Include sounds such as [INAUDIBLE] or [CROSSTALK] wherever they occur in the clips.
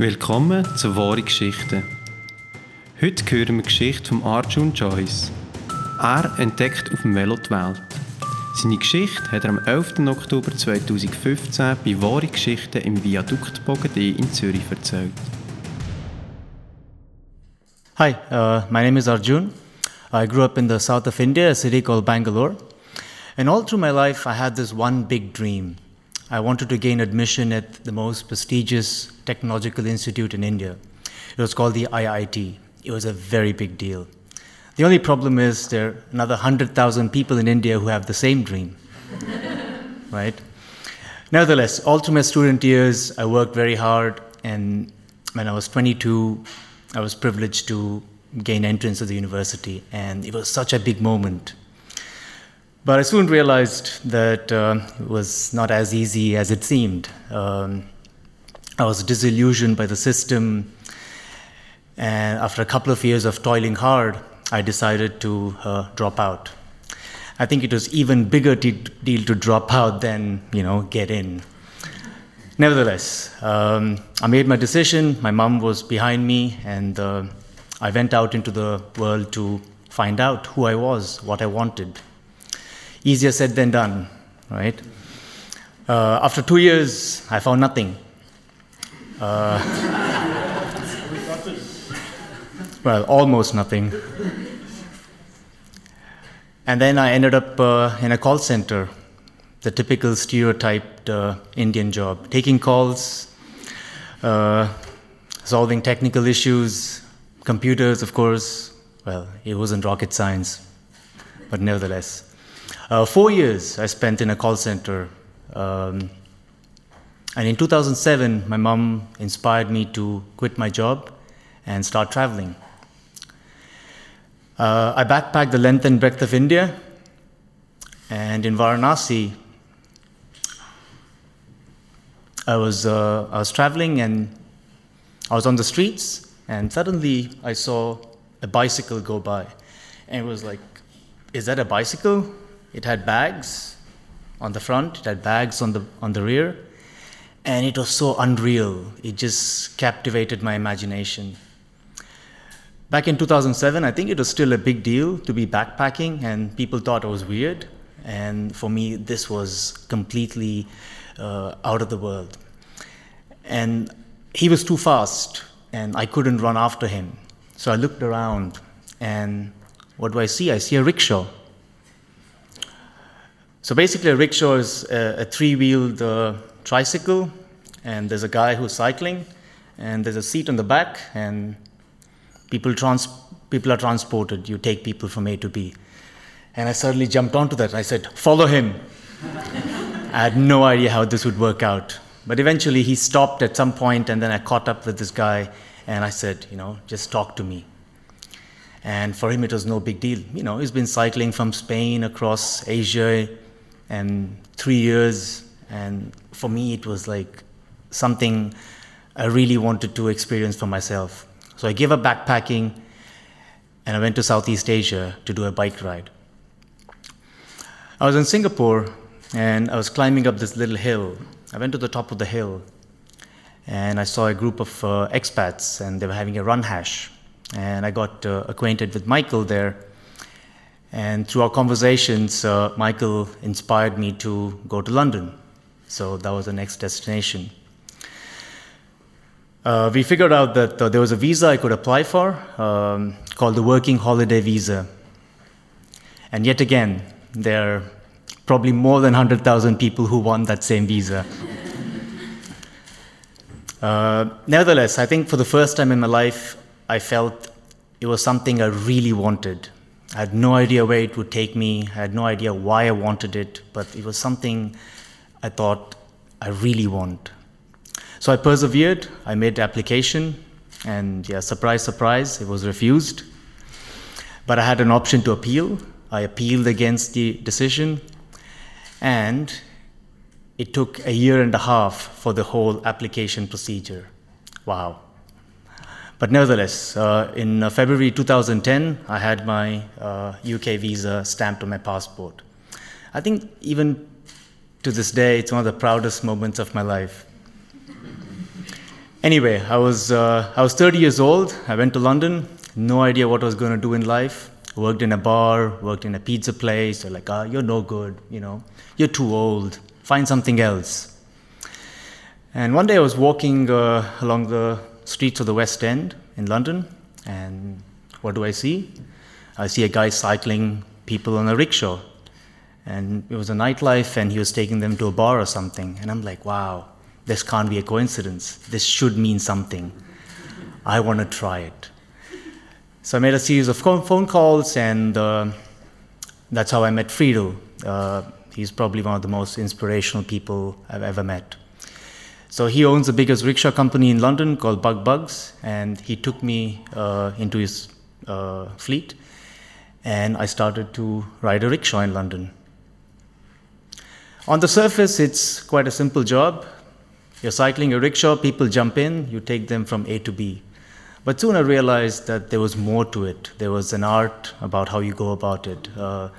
Willkommen zu Wahre Geschichten. Heute hören wir die Geschichte von Arjun Joyce. Er entdeckt auf dem Velo die Welt. Seine Geschichte hat er am 11. Oktober 2015 bei Wahre Geschichten im Viadukt Bogadé in Zürich erzählt. Hi, uh, my name is Arjun. I grew up in the south of India, a city called Bangalore. And all through my life, I had this one big dream. I wanted to gain admission at the most prestigious technological institute in India. It was called the IIT. It was a very big deal. The only problem is there are another 100,000 people in India who have the same dream. [LAUGHS] right? Nevertheless, all through my student years, I worked very hard, and when I was 22, I was privileged to gain entrance to the university, and it was such a big moment. But I soon realized that uh, it was not as easy as it seemed. Um, I was disillusioned by the system, and after a couple of years of toiling hard, I decided to uh, drop out. I think it was even bigger t- deal to drop out than you know get in. Nevertheless, um, I made my decision. My mom was behind me, and uh, I went out into the world to find out who I was, what I wanted easier said than done, right? Uh, after two years, I found nothing. Uh, well, almost nothing. And then I ended up uh, in a call center, the typical stereotyped uh, Indian job, taking calls, uh, solving technical issues, computers, of course. Well, it wasn't rocket science, but nevertheless. Uh, four years I spent in a call center. Um, and in 2007, my mom inspired me to quit my job and start traveling. Uh, I backpacked the length and breadth of India, and in Varanasi, I was, uh, I was traveling and I was on the streets, and suddenly I saw a bicycle go by. And it was like, is that a bicycle? It had bags on the front, it had bags on the, on the rear, and it was so unreal. It just captivated my imagination. Back in 2007, I think it was still a big deal to be backpacking, and people thought it was weird. And for me, this was completely uh, out of the world. And he was too fast, and I couldn't run after him. So I looked around, and what do I see? I see a rickshaw. So basically, a rickshaw is a, a three wheeled uh, tricycle, and there's a guy who's cycling, and there's a seat on the back, and people, trans- people are transported. You take people from A to B. And I suddenly jumped onto that. I said, Follow him. [LAUGHS] I had no idea how this would work out. But eventually, he stopped at some point, and then I caught up with this guy, and I said, You know, just talk to me. And for him, it was no big deal. You know, he's been cycling from Spain across Asia and three years. And for me, it was like something I really wanted to experience for myself. So I gave up backpacking and I went to Southeast Asia to do a bike ride. I was in Singapore and I was climbing up this little hill. I went to the top of the hill and I saw a group of uh, expats and they were having a run hash. And I got uh, acquainted with Michael there and through our conversations, uh, Michael inspired me to go to London. So that was the next destination. Uh, we figured out that uh, there was a visa I could apply for um, called the Working Holiday Visa. And yet again, there are probably more than 100,000 people who want that same visa. [LAUGHS] Uh, nevertheless, I think for the first time in my life, I felt it was something I really wanted. I had no idea where it would take me. I had no idea why I wanted it, but it was something I thought I really want. So I persevered. I made the application, and yeah, surprise, surprise, it was refused. But I had an option to appeal. I appealed against the decision, and it took a year and a half for the whole application procedure. Wow. But nevertheless, uh, in uh, February 2010, I had my uh, UK visa stamped on my passport. I think even to this day, it's one of the proudest moments of my life. Anyway, I was, uh, I was 30 years old. I went to London, no idea what I was going to do in life. Worked in a bar, worked in a pizza place. They're like, ah, you're no good, you know, you're too old, find something else. And one day I was walking uh, along the streets of the West End in London, and what do I see? I see a guy cycling people on a rickshaw. And it was a nightlife, and he was taking them to a bar or something. And I'm like, wow, this can't be a coincidence. This should mean something. I want to try it. So I made a series of phone calls, and uh, that's how I met Friedel. Uh, he's probably one of the most inspirational people I've ever met. So he owns the biggest rickshaw company in London called Bugbugs, and he took me uh, into his uh, fleet, and I started to ride a rickshaw in London. On the surface, it's quite a simple job. You're cycling a rickshaw, people jump in, you take them from A to B. But soon I realized that there was more to it. There was an art about how you go about it. Uh,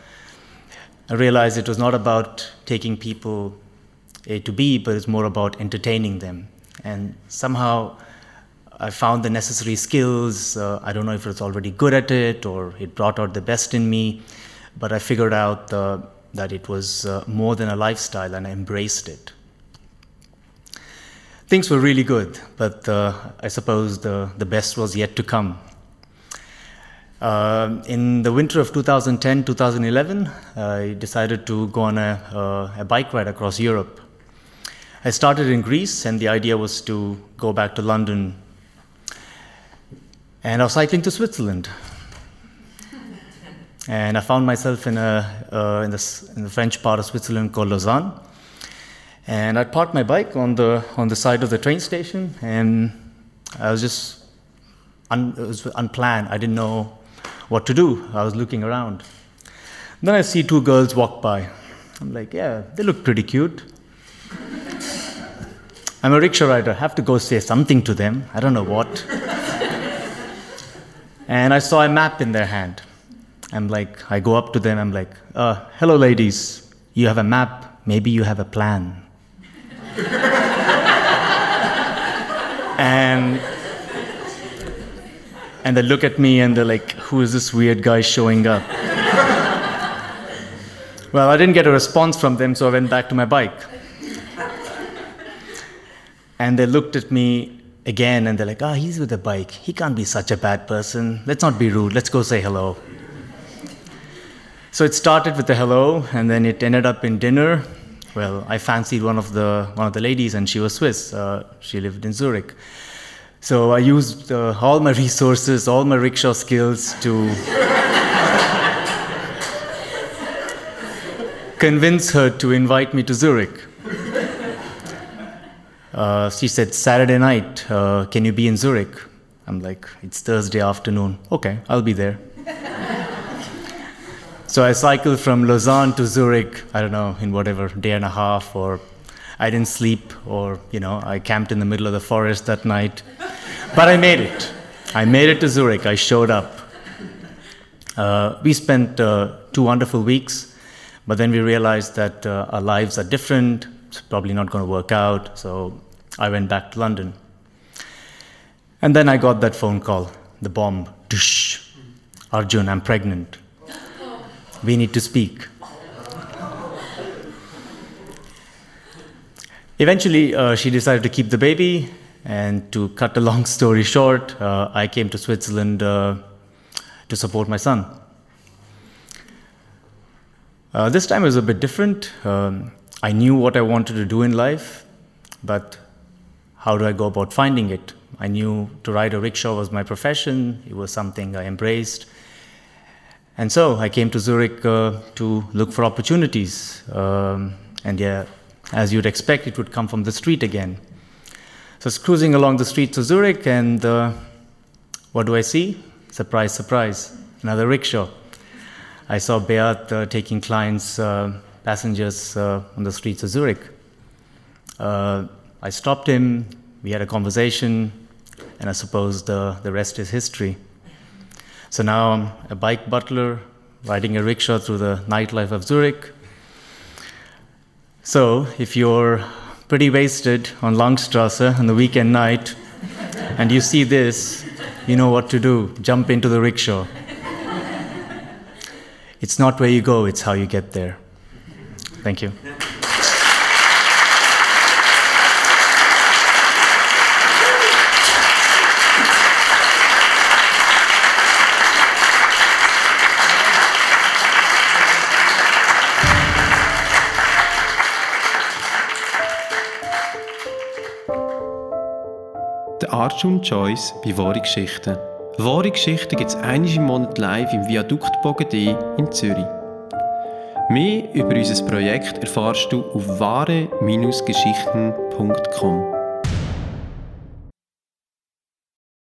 I realized it was not about taking people A to B, but it's more about entertaining them. And somehow I found the necessary skills. Uh, I don't know if I was already good at it or it brought out the best in me, but I figured out uh, that it was uh, more than a lifestyle and I embraced it. Things were really good, but uh, I suppose the, the best was yet to come. Uh, in the winter of 2010 2011, I decided to go on a, uh, a bike ride across Europe. I started in Greece, and the idea was to go back to London. And I was cycling to Switzerland. And I found myself in, a, uh, in, the, in the French part of Switzerland called Lausanne. And I parked my bike on the, on the side of the train station, and I was just un, it was unplanned. I didn't know what to do. I was looking around. Then I see two girls walk by. I'm like, yeah, they look pretty cute. I'm a rickshaw rider. I have to go say something to them. I don't know what. and I saw a map in their hand. I'm like, I go up to them. I'm like, uh, hello, ladies. You have a map. Maybe you have a plan. and and they look at me and they're like, who is this weird guy showing up? well, I didn't get a response from them, so I went back to my bike. And they looked at me again and they're like, ah, oh, he's with a bike. He can't be such a bad person. Let's not be rude. Let's go say hello. So it started with a hello, and then it ended up in dinner. Well, I fancied one of the one of the ladies, and she was Swiss. Uh, she lived in Zurich. So I used uh, all my resources, all my rickshaw skills to [LAUGHS] convince her to invite me to Zurich. Uh, she said, Saturday night, uh, can you be in Zurich? I'm like, it's Thursday afternoon. Okay, I'll be there. [LAUGHS] so I cycled from Lausanne to Zurich, I don't know, in whatever, day and a half, or I didn't sleep, or, you know, I camped in the middle of the forest that night. But I made it. I made it to Zurich. I showed up. Uh, we spent uh, two wonderful weeks, but then we realized that uh, our lives are different. It's probably not going to work out. So I went back to London. And then I got that phone call, the bomb. Dush. Arjun, I'm pregnant. We need to speak. Eventually, uh, she decided to keep the baby, and to cut a long story short, uh, I came to Switzerland uh, to support my son. Uh, this time was a bit different. Um, I knew what I wanted to do in life, but how do I go about finding it? I knew to ride a rickshaw was my profession, it was something I embraced. And so I came to Zurich uh, to look for opportunities. Um, and yeah, as you'd expect, it would come from the street again. So I was cruising along the streets of Zurich, and uh, what do I see? Surprise, surprise, another rickshaw. I saw Beat uh, taking clients, uh, passengers uh, on the streets of Zurich. I stopped him, we had a conversation, and I suppose the, the rest is history. So now I'm a bike butler, riding a rickshaw through the nightlife of Zurich. So if you're pretty wasted on Langstrasse on the weekend night, and you see this, you know what to do. Jump into the rickshaw. It's not where you go, it's how you get there. Thank you. Der Arjun Choice bei Wahre Geschichten. Wahre Geschichten gibt es einmal im Monat live im Viadukt Bogen in Zürich. Mehr über unser Projekt erfährst du auf wahre-geschichten.com.